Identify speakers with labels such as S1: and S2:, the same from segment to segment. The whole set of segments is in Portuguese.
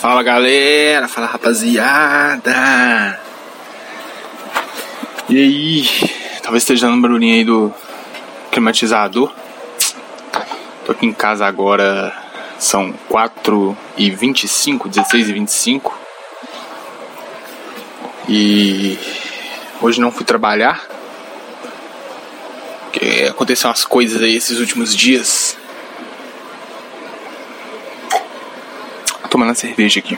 S1: Fala galera, fala rapaziada. E aí, talvez esteja dando um barulhinho aí do climatizador. Tô aqui em casa agora, são 4 e 25, 16 e 25. E hoje não fui trabalhar. Porque aconteceram umas coisas aí esses últimos dias. Tomando a cerveja aqui.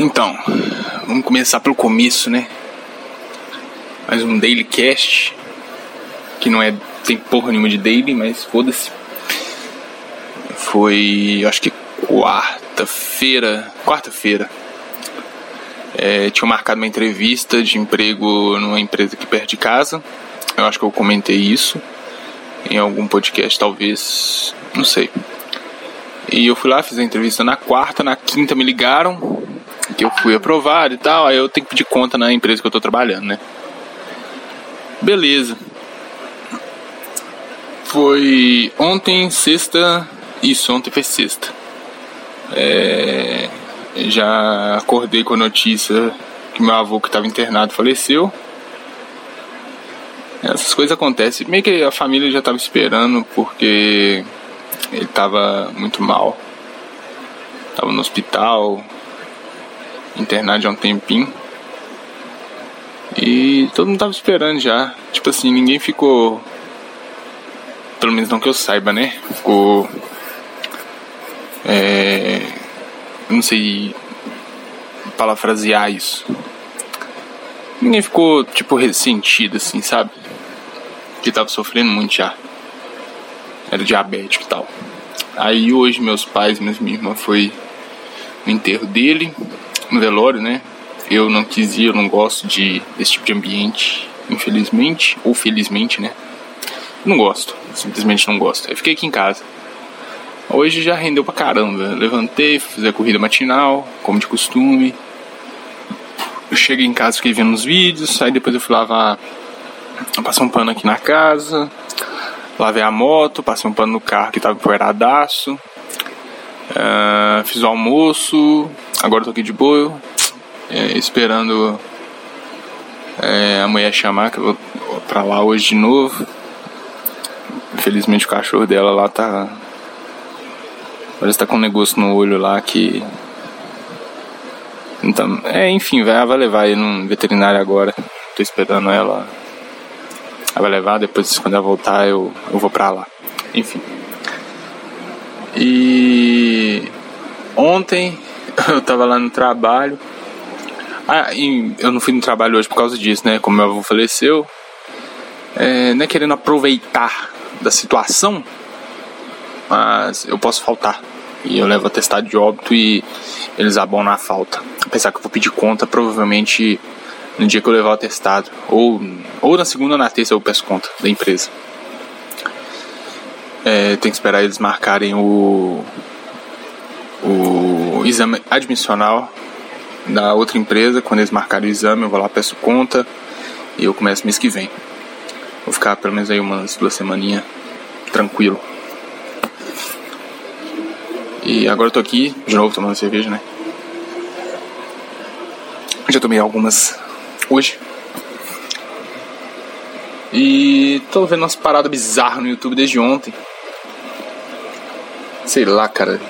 S1: Então, vamos começar pelo começo, né? Mais um Daily Cast. Que não é. Tem porra nenhuma de daily, mas foda-se. Foi. Acho que quarta-feira. Quarta-feira. É, tinha marcado uma entrevista de emprego numa empresa aqui perto de casa. Eu acho que eu comentei isso em algum podcast, talvez. Não sei. E eu fui lá, fiz a entrevista na quarta, na quinta me ligaram, que eu fui aprovado e tal, aí eu tenho que pedir conta na empresa que eu tô trabalhando, né? Beleza. Foi ontem, sexta. Isso, ontem foi sexta. É, já acordei com a notícia que meu avô que estava internado faleceu. Essas coisas acontecem. Meio que a família já estava esperando, porque estava muito mal. Estava no hospital, internado há um tempinho. E todo mundo tava esperando já. Tipo assim, ninguém ficou. Pelo menos não que eu saiba, né? Ficou. É. Eu não sei parafrasear isso. Ninguém ficou, tipo, ressentido, assim, sabe? Que tava sofrendo muito já era diabético e tal. Aí hoje meus pais, mas minha irmã foi no enterro dele, no velório, né? Eu não quis ir, eu não gosto de, desse tipo de ambiente, infelizmente, ou felizmente, né? Não gosto, simplesmente não gosto. Aí fiquei aqui em casa. Hoje já rendeu pra caramba. Levantei, fui fazer a corrida matinal, como de costume. Eu cheguei em casa, fiquei vendo os vídeos, aí depois eu fui lavar, passar um pano aqui na casa, Lavei a moto, passei um pano no carro que tava empoeiradaço. Uh, fiz o almoço, agora tô aqui de boa, é, esperando é, a mulher chamar, que eu vou pra lá hoje de novo. Infelizmente o cachorro dela lá tá. Parece que tá com um negócio no olho lá que. Então, é, enfim, vai, vai levar ele no veterinário agora. Tô esperando ela ela vai levar, depois quando ela voltar eu, eu vou pra lá. Enfim. E ontem eu tava lá no trabalho. Ah, eu não fui no trabalho hoje por causa disso, né? Como meu avô faleceu. É, não é querendo aproveitar da situação, mas eu posso faltar. E eu levo atestado de óbito e eles abonam a falta. Apesar que eu vou pedir conta, provavelmente no dia que eu levar o atestado. Ou, ou na segunda ou na terça eu peço conta da empresa. É, tem que esperar eles marcarem o, o exame admissional da outra empresa. Quando eles marcarem o exame, eu vou lá, peço conta e eu começo mês que vem. Vou ficar pelo menos aí umas duas semaninhas tranquilo. E agora eu tô aqui de novo tomando cerveja, né? Já tomei algumas hoje. E tô vendo umas paradas bizarras no YouTube desde ontem. Sei lá, cara.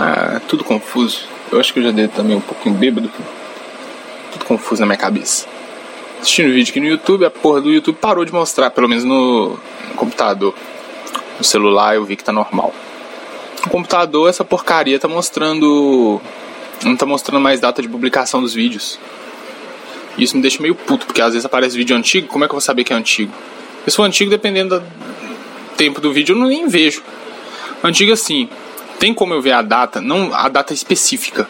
S1: Ah, tudo confuso. Eu acho que eu já dei também um pouquinho bêbado. Tudo confuso na minha cabeça. Assistindo vídeo aqui no YouTube, a porra do YouTube parou de mostrar, pelo menos no, no computador. No celular eu vi que tá normal. No computador essa porcaria tá mostrando. Não tá mostrando mais data de publicação dos vídeos. E isso me deixa meio puto, porque às vezes aparece vídeo antigo, como é que eu vou saber que é antigo? Se for antigo, dependendo do tempo do vídeo, eu não nem vejo. Antigo assim, tem como eu ver a data, não a data específica.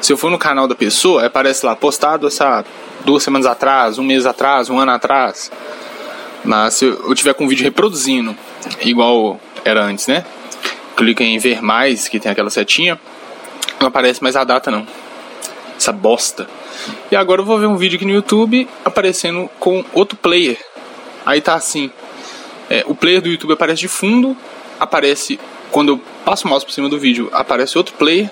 S1: Se eu for no canal da pessoa, aparece lá, postado essa duas semanas atrás, um mês atrás, um ano atrás. Mas se eu tiver com o vídeo reproduzindo, igual era antes, né? Clica em ver mais, que tem aquela setinha, não aparece mais a data não. Essa bosta. E agora eu vou ver um vídeo aqui no YouTube aparecendo com outro player. Aí tá assim: é, o player do YouTube aparece de fundo, aparece quando eu passo o mouse por cima do vídeo, aparece outro player.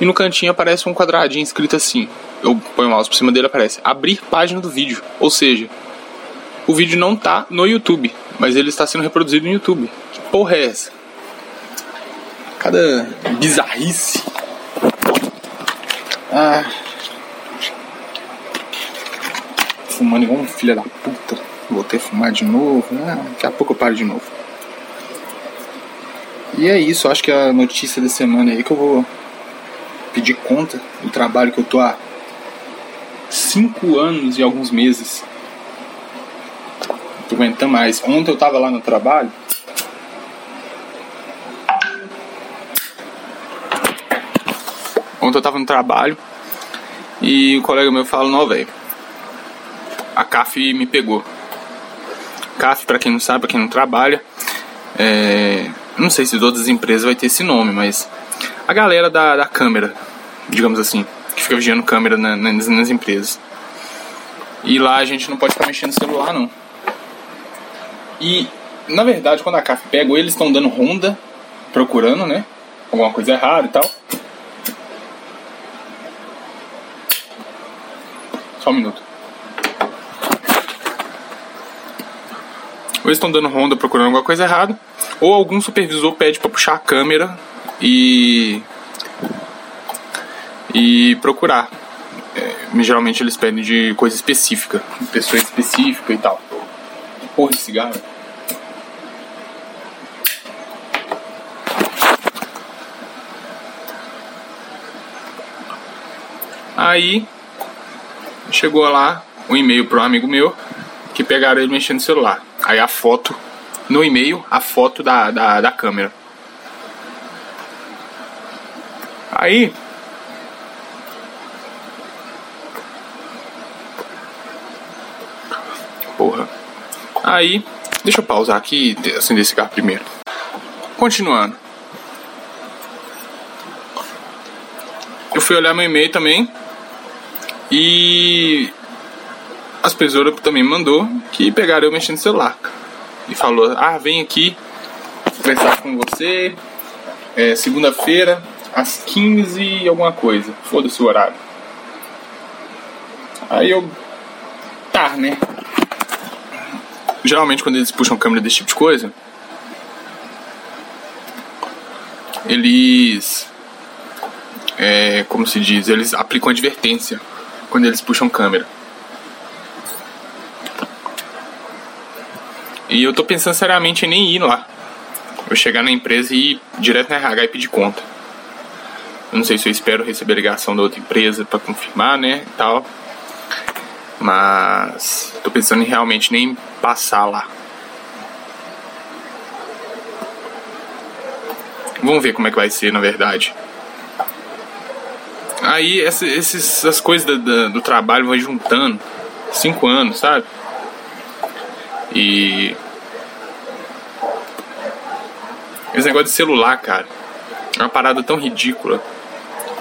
S1: E no cantinho aparece um quadradinho escrito assim. Eu ponho o mouse por cima dele aparece abrir página do vídeo. Ou seja, o vídeo não tá no YouTube, mas ele está sendo reproduzido no YouTube. Que porra é essa? Cada bizarrice. Ah. Fumando igual um filho da puta. Voltei a fumar de novo. Ah, daqui a pouco eu paro de novo. E é isso, acho que é a notícia da semana aí que eu vou pedir conta do trabalho que eu tô há cinco anos e alguns meses. Não tô aguentando mais. Ontem eu tava lá no trabalho. Ontem eu tava no trabalho e o colega meu falou, não, velho. A CAF me pegou. CAF, para quem não sabe, pra quem não trabalha, é, não sei se todas as empresas vai ter esse nome, mas a galera da, da câmera, digamos assim, que fica vigiando câmera na, nas, nas empresas. E lá a gente não pode ficar mexendo no celular, não. E, na verdade, quando a CAF pega, eles estão dando ronda, procurando, né? Alguma coisa errada e tal. Só um minuto. Ou estão dando ronda procurando alguma coisa errada, ou algum supervisor pede para puxar a câmera e e procurar. É, geralmente eles pedem de coisa específica, pessoa específica e tal. Porra de cigarro. Aí chegou lá um e-mail para um amigo meu que pegaram ele mexendo no celular. Aí a foto, no e-mail, a foto da, da, da câmera. Aí Porra. Aí, deixa eu pausar aqui e acender esse carro primeiro. Continuando. Eu fui olhar meu e-mail também. E as pessoas também mandou que pegaram eu mexendo no celular. E falou, ah, vem aqui conversar com você. É, segunda-feira, às 15 e alguma coisa. Foda-se o horário. Aí eu. Tá, né? geralmente quando eles puxam câmera desse tipo de coisa, eles. É, como se diz? Eles aplicam advertência quando eles puxam câmera. E eu tô pensando seriamente em nem ir lá. Eu chegar na empresa e ir direto na RH e pedir conta. Eu não sei se eu espero receber ligação da outra empresa para confirmar, né, e tal. Mas tô pensando em realmente nem passar lá. Vamos ver como é que vai ser, na verdade. Aí essa, essas coisas do trabalho vão juntando. Cinco anos, sabe? E. Esse negócio de celular, cara. É uma parada tão ridícula.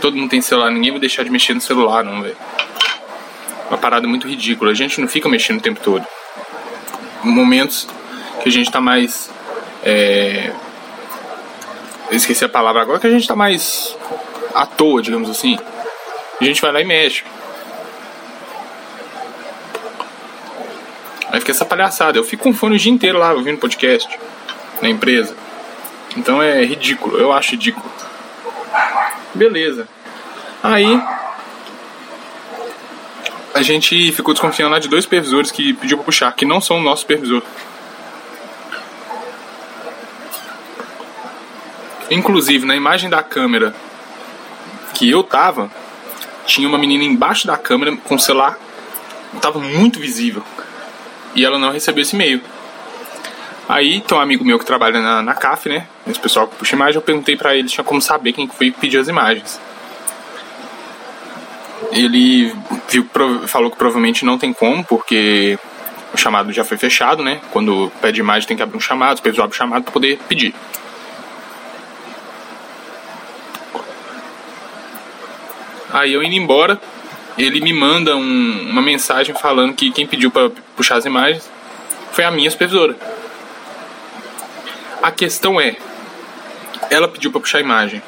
S1: Todo mundo tem celular, ninguém vai deixar de mexer no celular, não, velho uma parada muito ridícula. A gente não fica mexendo o tempo todo. Momentos que a gente tá mais. É... Eu esqueci a palavra agora, que a gente tá mais à toa, digamos assim. A gente vai lá e mexe. Aí fica essa palhaçada. Eu fico com fone o dia inteiro lá ouvindo podcast na empresa. Então é ridículo, eu acho ridículo. Beleza. Aí a gente ficou desconfiando lá de dois supervisores que pediu pra puxar, que não são o nosso supervisor. Inclusive, na imagem da câmera que eu tava, tinha uma menina embaixo da câmera com o celular, tava muito visível. E ela não recebeu esse e-mail. Aí tem um amigo meu que trabalha na, na CAF, né? Esse pessoal que puxa imagem, eu perguntei para ele, tinha como saber quem foi que pediu as imagens ele viu, falou que provavelmente não tem como, porque o chamado já foi fechado, né? Quando pede imagem tem que abrir um chamado, o supervisor abre o chamado para poder pedir. Aí eu indo embora, ele me manda um, uma mensagem falando que quem pediu para puxar as imagens foi a minha supervisora. A questão é, ela pediu para puxar a imagem,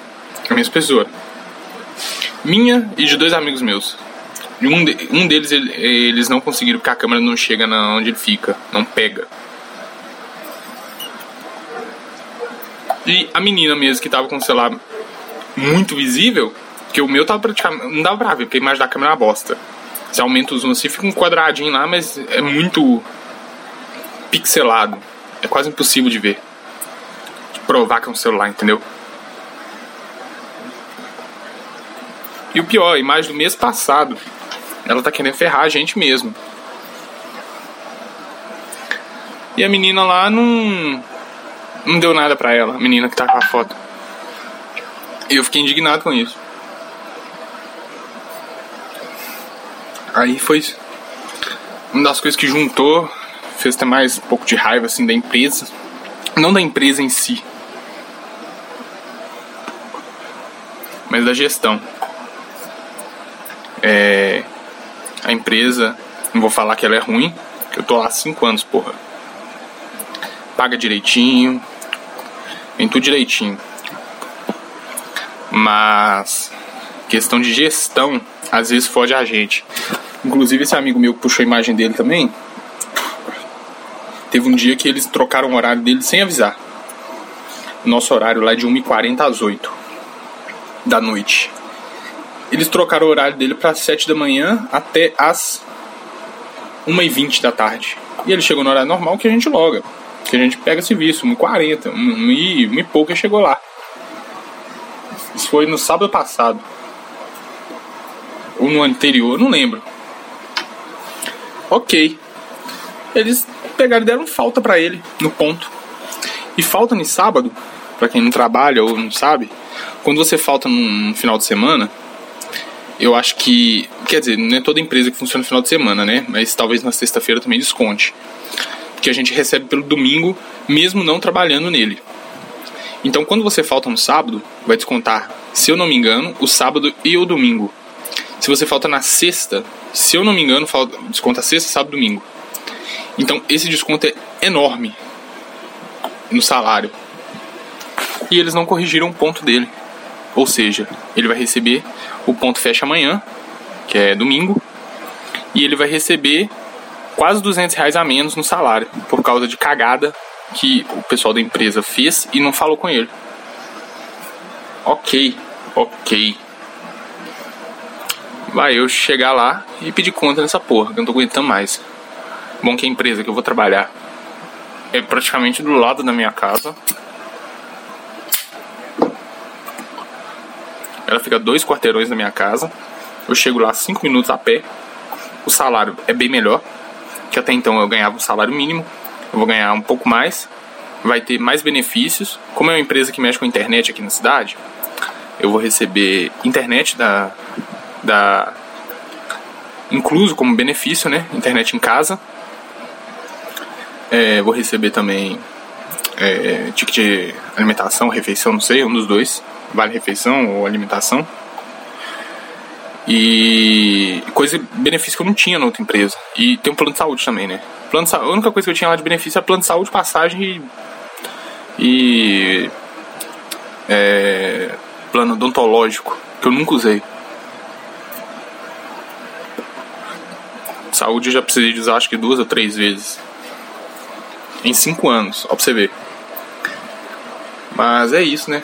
S1: a minha supervisora. Minha e de dois amigos meus. Um, de, um deles ele, eles não conseguiram porque a câmera não chega na onde ele fica, não pega. E a menina mesmo que tava com o celular muito visível, que o meu tava praticamente. Não dava pra ver, porque a imagem da câmera é uma bosta. Você aumenta o zoom assim, fica um quadradinho lá, mas é muito pixelado. É quase impossível de ver. De provar que é um celular, entendeu? E o pior, a imagem do mês passado. Ela tá querendo ferrar a gente mesmo. E a menina lá não. Não deu nada pra ela, a menina que tá com a foto. E eu fiquei indignado com isso. Aí foi uma das coisas que juntou, fez até mais um pouco de raiva assim da empresa. Não da empresa em si, mas da gestão. É, a empresa, não vou falar que ela é ruim, que eu tô lá há 5 anos, porra. Paga direitinho, vem tudo direitinho. Mas questão de gestão, às vezes foge a gente. Inclusive esse amigo meu que puxou a imagem dele também, teve um dia que eles trocaram o horário dele sem avisar. Nosso horário lá é de 1h40 às 8 da noite. Eles trocaram o horário dele para 7 da manhã até as 1h20 da tarde. E ele chegou no horário normal que a gente loga. Que a gente pega serviço, 1h40, 1 e pouco ele chegou lá. Isso foi no sábado passado. Ou no anterior, não lembro. Ok. Eles pegaram e deram falta para ele no ponto. E falta no sábado, para quem não trabalha ou não sabe, quando você falta num final de semana, eu acho que. Quer dizer, não é toda empresa que funciona no final de semana, né? Mas talvez na sexta-feira também desconte. Que a gente recebe pelo domingo, mesmo não trabalhando nele. Então, quando você falta no sábado, vai descontar, se eu não me engano, o sábado e o domingo. Se você falta na sexta, se eu não me engano, desconta sexta, sábado domingo. Então, esse desconto é enorme no salário. E eles não corrigiram o ponto dele. Ou seja, ele vai receber o ponto fecha amanhã, que é domingo, e ele vai receber quase 200 reais a menos no salário por causa de cagada que o pessoal da empresa fez e não falou com ele. Ok, ok. Vai eu chegar lá e pedir conta nessa porra, que eu não tô aguentando mais. Bom que a empresa que eu vou trabalhar é praticamente do lado da minha casa. Ela fica dois quarteirões da minha casa. Eu chego lá cinco minutos a pé. O salário é bem melhor, que até então eu ganhava um salário mínimo. Eu vou ganhar um pouco mais. Vai ter mais benefícios. Como é uma empresa que mexe com internet aqui na cidade, eu vou receber internet da, da incluso como benefício, né? Internet em casa. É, vou receber também é, ticket de alimentação, refeição, não sei, um dos dois vale refeição ou alimentação. E coisa benefício que eu não tinha na outra empresa. E tem um plano de saúde também, né? Plano de, a única coisa que eu tinha lá de benefício é plano de saúde, passagem e. e é, plano odontológico, que eu nunca usei. Saúde eu já precisei de usar acho que duas ou três vezes. Em cinco anos, ó pra você ver. Mas é isso, né?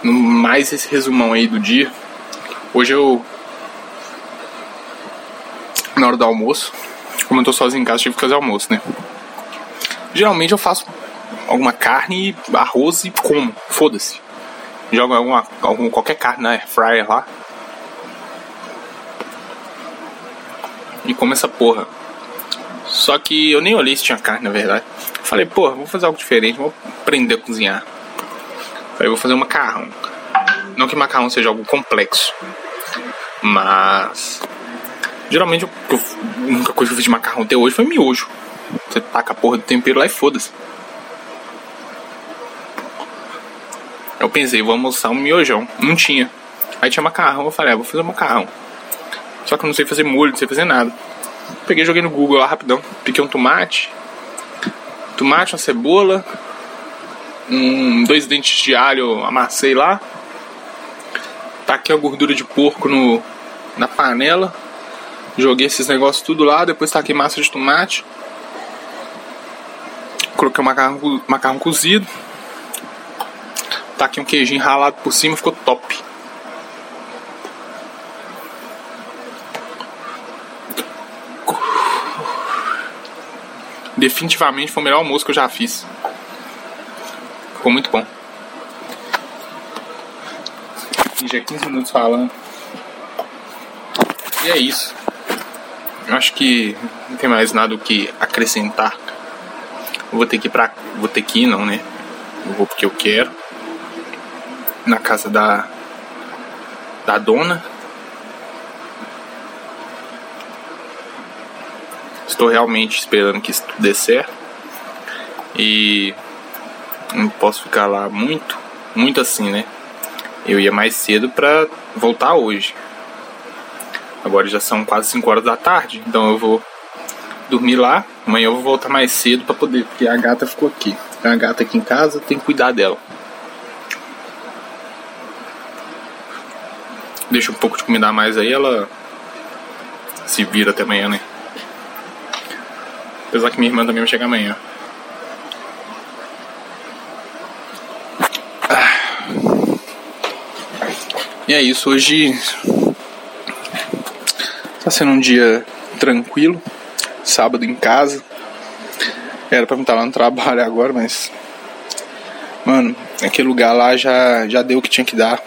S1: mais esse resumão aí do dia. Hoje eu. Na hora do almoço, como eu tô sozinho em casa, tive que fazer almoço, né? Geralmente eu faço alguma carne, arroz e como, foda-se. Jogo alguma, alguma, qualquer carne na air fryer lá. E como essa porra. Só que eu nem olhei se tinha carne, na verdade. Falei, porra, vou fazer algo diferente, vou aprender a cozinhar. Falei, vou fazer um macarrão. Não que macarrão seja algo complexo, mas. Geralmente, a única coisa que eu fiz de macarrão até hoje foi miojo. Você taca a porra do tempero lá e foda-se. Eu pensei, vou almoçar um miojão. Não tinha. Aí tinha macarrão, eu falei, ah, vou fazer um macarrão. Só que eu não sei fazer molho, não sei fazer nada. Peguei, joguei no Google lá rapidão. Piquei um tomate. Tomate, uma cebola, um, dois dentes de alho, amassei lá. taquei a gordura de porco no, na panela, joguei esses negócios tudo lá, depois taquei massa de tomate, coloquei o macarrão, macarrão cozido, taquei um queijinho ralado por cima, ficou top. Definitivamente foi o melhor almoço que eu já fiz. Ficou muito bom. E já 15 minutos falando. E é isso. Eu acho que não tem mais nada o que acrescentar. Eu vou ter que ir pra. Vou ter que ir não, né? Eu vou porque eu quero. Na casa da. Da dona. Estou realmente esperando que isso dê certo. E não posso ficar lá muito, muito assim, né? Eu ia mais cedo pra voltar hoje. Agora já são quase 5 horas da tarde, então eu vou dormir lá. Amanhã eu vou voltar mais cedo para poder, porque a gata ficou aqui. A gata aqui em casa, tem que cuidar dela. Deixa um pouco de comida a mais aí, ela se vira até amanhã, né? Apesar que minha irmã também vai chegar amanhã. E é isso, hoje tá sendo um dia tranquilo, sábado em casa. Era pra me estar lá no trabalho agora, mas. Mano, aquele lugar lá já, já deu o que tinha que dar.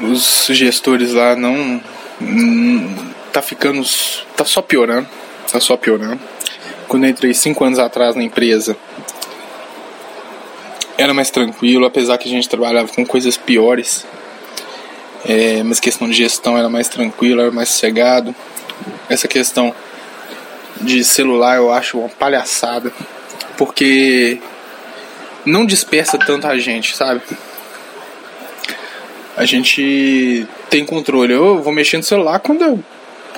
S1: Os gestores lá não. Hum, tá ficando. tá só piorando. Tá só piorando. Quando eu entrei cinco anos atrás na empresa, era mais tranquilo, apesar que a gente trabalhava com coisas piores. É, mas questão de gestão era mais tranquilo, era mais sossegado. Essa questão de celular eu acho uma palhaçada, porque não dispersa tanto a gente, sabe? A gente tem controle. Eu vou mexer no celular quando eu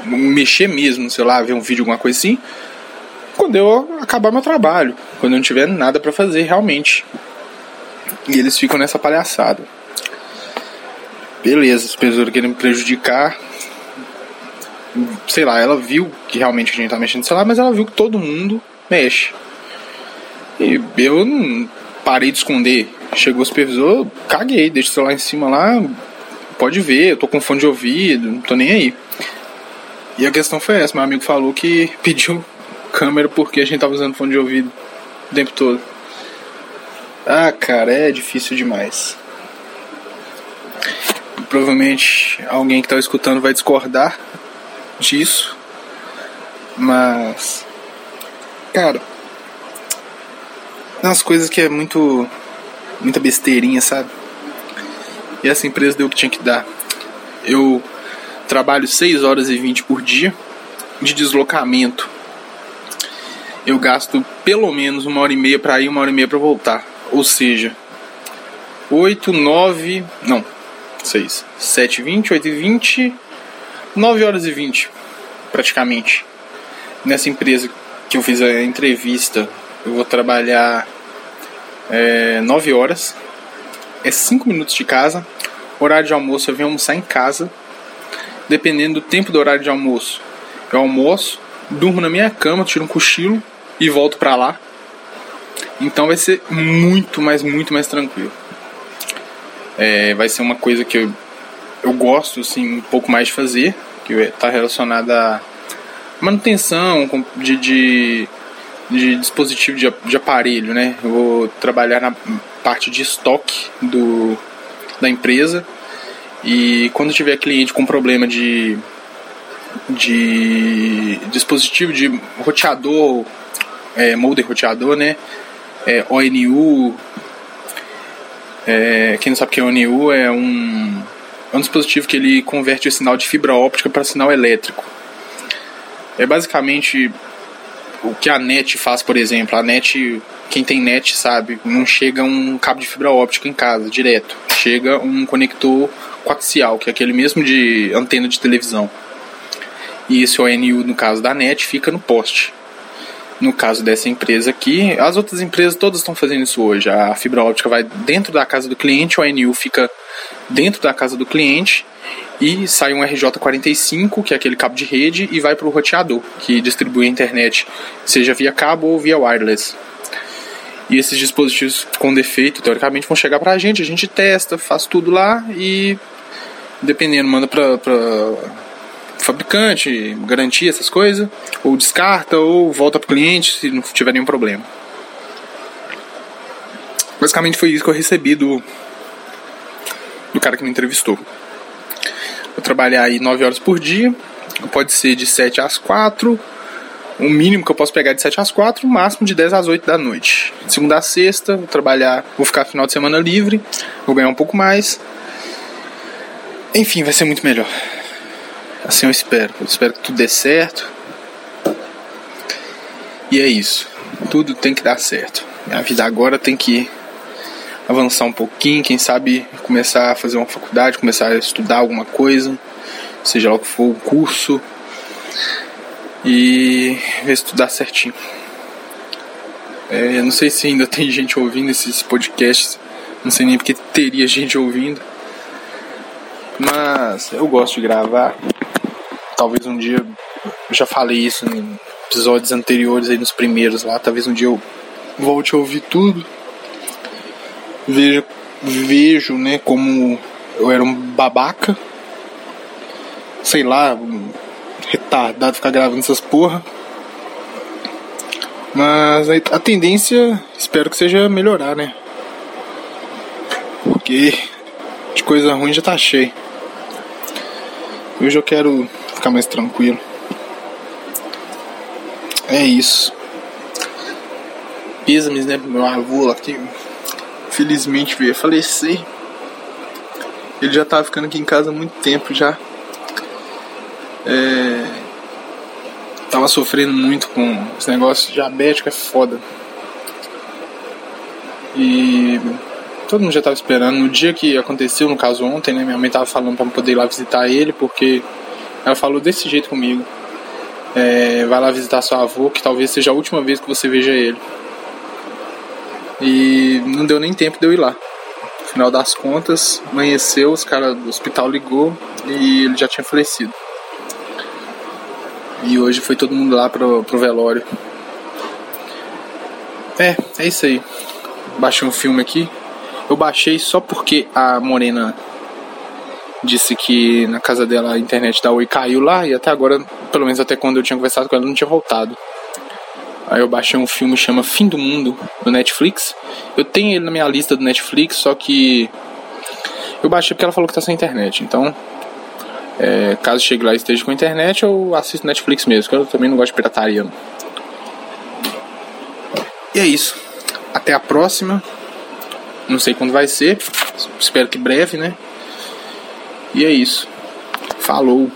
S1: mexer mesmo no celular, ver um vídeo, alguma coisa assim, quando eu acabar meu trabalho, quando eu não tiver nada para fazer realmente. E eles ficam nessa palhaçada. Beleza, as pessoas querem me prejudicar. Sei lá, ela viu que realmente a gente tá mexendo no celular, mas ela viu que todo mundo mexe. E eu não parei de esconder. Chegou o supervisor, caguei, deixa o celular em cima lá, pode ver, eu tô com fone de ouvido, não tô nem aí. E a questão foi essa, meu amigo falou que pediu câmera porque a gente tava usando fone de ouvido o tempo todo. Ah, cara, é difícil demais. Provavelmente alguém que tá escutando vai discordar disso. Mas. Cara. Umas coisas que é muito. Muita besteirinha, sabe? E essa empresa deu o que tinha que dar. Eu trabalho 6 horas e 20 por dia de deslocamento. Eu gasto pelo menos uma hora e meia para ir, uma hora e meia para voltar. Ou seja, 8, 9, não, 6, 7, 20, 8 e 20, 9 horas e 20, praticamente. Nessa empresa que eu fiz a entrevista, eu vou trabalhar é, 9 horas, é 5 minutos de casa, horário de almoço eu venho almoçar em casa, dependendo do tempo do horário de almoço. Eu almoço, durmo na minha cama, tiro um cochilo e volto pra lá. Então vai ser muito, mas muito mais tranquilo. É, vai ser uma coisa que eu, eu gosto assim, um pouco mais de fazer, que está relacionada a manutenção de, de, de dispositivo de, de aparelho, né? Eu vou trabalhar na parte de estoque do, da empresa e quando tiver cliente com problema de, de dispositivo de roteador, é, molder roteador, né? é, ONU. É, quem não sabe o que é ONU é um, é um dispositivo que ele converte o sinal de fibra óptica para sinal elétrico. É basicamente o que a NET faz, por exemplo. A NET, quem tem NET sabe, não chega um cabo de fibra óptica em casa direto. Chega um conector coaxial, que é aquele mesmo de antena de televisão. E esse ONU, no caso da NET, fica no poste. No caso dessa empresa aqui, as outras empresas todas estão fazendo isso hoje. A fibra óptica vai dentro da casa do cliente, o ANU fica dentro da casa do cliente e sai um RJ45, que é aquele cabo de rede, e vai para o roteador, que distribui a internet, seja via cabo ou via wireless. E esses dispositivos com defeito, teoricamente, vão chegar para a gente, a gente testa, faz tudo lá e, dependendo, manda para fabricante, garantia, essas coisas, ou descarta, ou volta pro cliente se não tiver nenhum problema. Basicamente foi isso que eu recebi do, do cara que me entrevistou. Vou trabalhar aí 9 horas por dia, pode ser de 7 às 4, o mínimo que eu posso pegar de 7 às 4, o máximo de 10 às 8 da noite. segunda a sexta, vou trabalhar, vou ficar final de semana livre, vou ganhar um pouco mais. Enfim, vai ser muito melhor. Assim eu espero. Eu espero que tudo dê certo. E é isso. Tudo tem que dar certo. Minha vida agora tem que avançar um pouquinho, quem sabe começar a fazer uma faculdade, começar a estudar alguma coisa, seja lá o que for o curso, e ver se tudo dá certinho. É, não sei se ainda tem gente ouvindo esses podcasts, não sei nem porque teria gente ouvindo, mas eu gosto de gravar Talvez um dia, eu já falei isso em episódios anteriores aí nos primeiros lá, talvez um dia eu volte a ouvir tudo. Vejo, vejo, né, como eu era um babaca. Sei lá, retardado ficar gravando essas porra. Mas a tendência, espero que seja melhorar, né? Porque de coisa ruim já tá cheio. Hoje eu quero ficar mais tranquilo. É isso. Pêsames, né? Meu avô lá que felizmente veio falecer. Ele já tava ficando aqui em casa há muito tempo já. É... Tava sofrendo muito com esse negócio diabético, é foda. E todo mundo já tava esperando. No dia que aconteceu, no caso ontem, né? Minha mãe tava falando pra poder ir lá visitar ele, porque ela falou desse jeito comigo. É, vai lá visitar seu avô, que talvez seja a última vez que você veja ele. E não deu nem tempo de eu ir lá. No final das contas, amanheceu, os caras do hospital ligou e ele já tinha falecido. E hoje foi todo mundo lá pro, pro velório. É, é isso aí. Baixei um filme aqui. Eu baixei só porque a Morena disse que na casa dela a internet da Oi caiu lá e até agora, pelo menos até quando eu tinha conversado com ela, não tinha voltado. Aí eu baixei um filme chama Fim do Mundo do Netflix. Eu tenho ele na minha lista do Netflix, só que eu baixei porque ela falou que tá sem internet. Então, é, caso chegue lá e esteja com internet, eu assisto Netflix mesmo, porque eu também não gosto de pirataria. E é isso. Até a próxima. Não sei quando vai ser. Espero que breve, né? E é isso. Falou!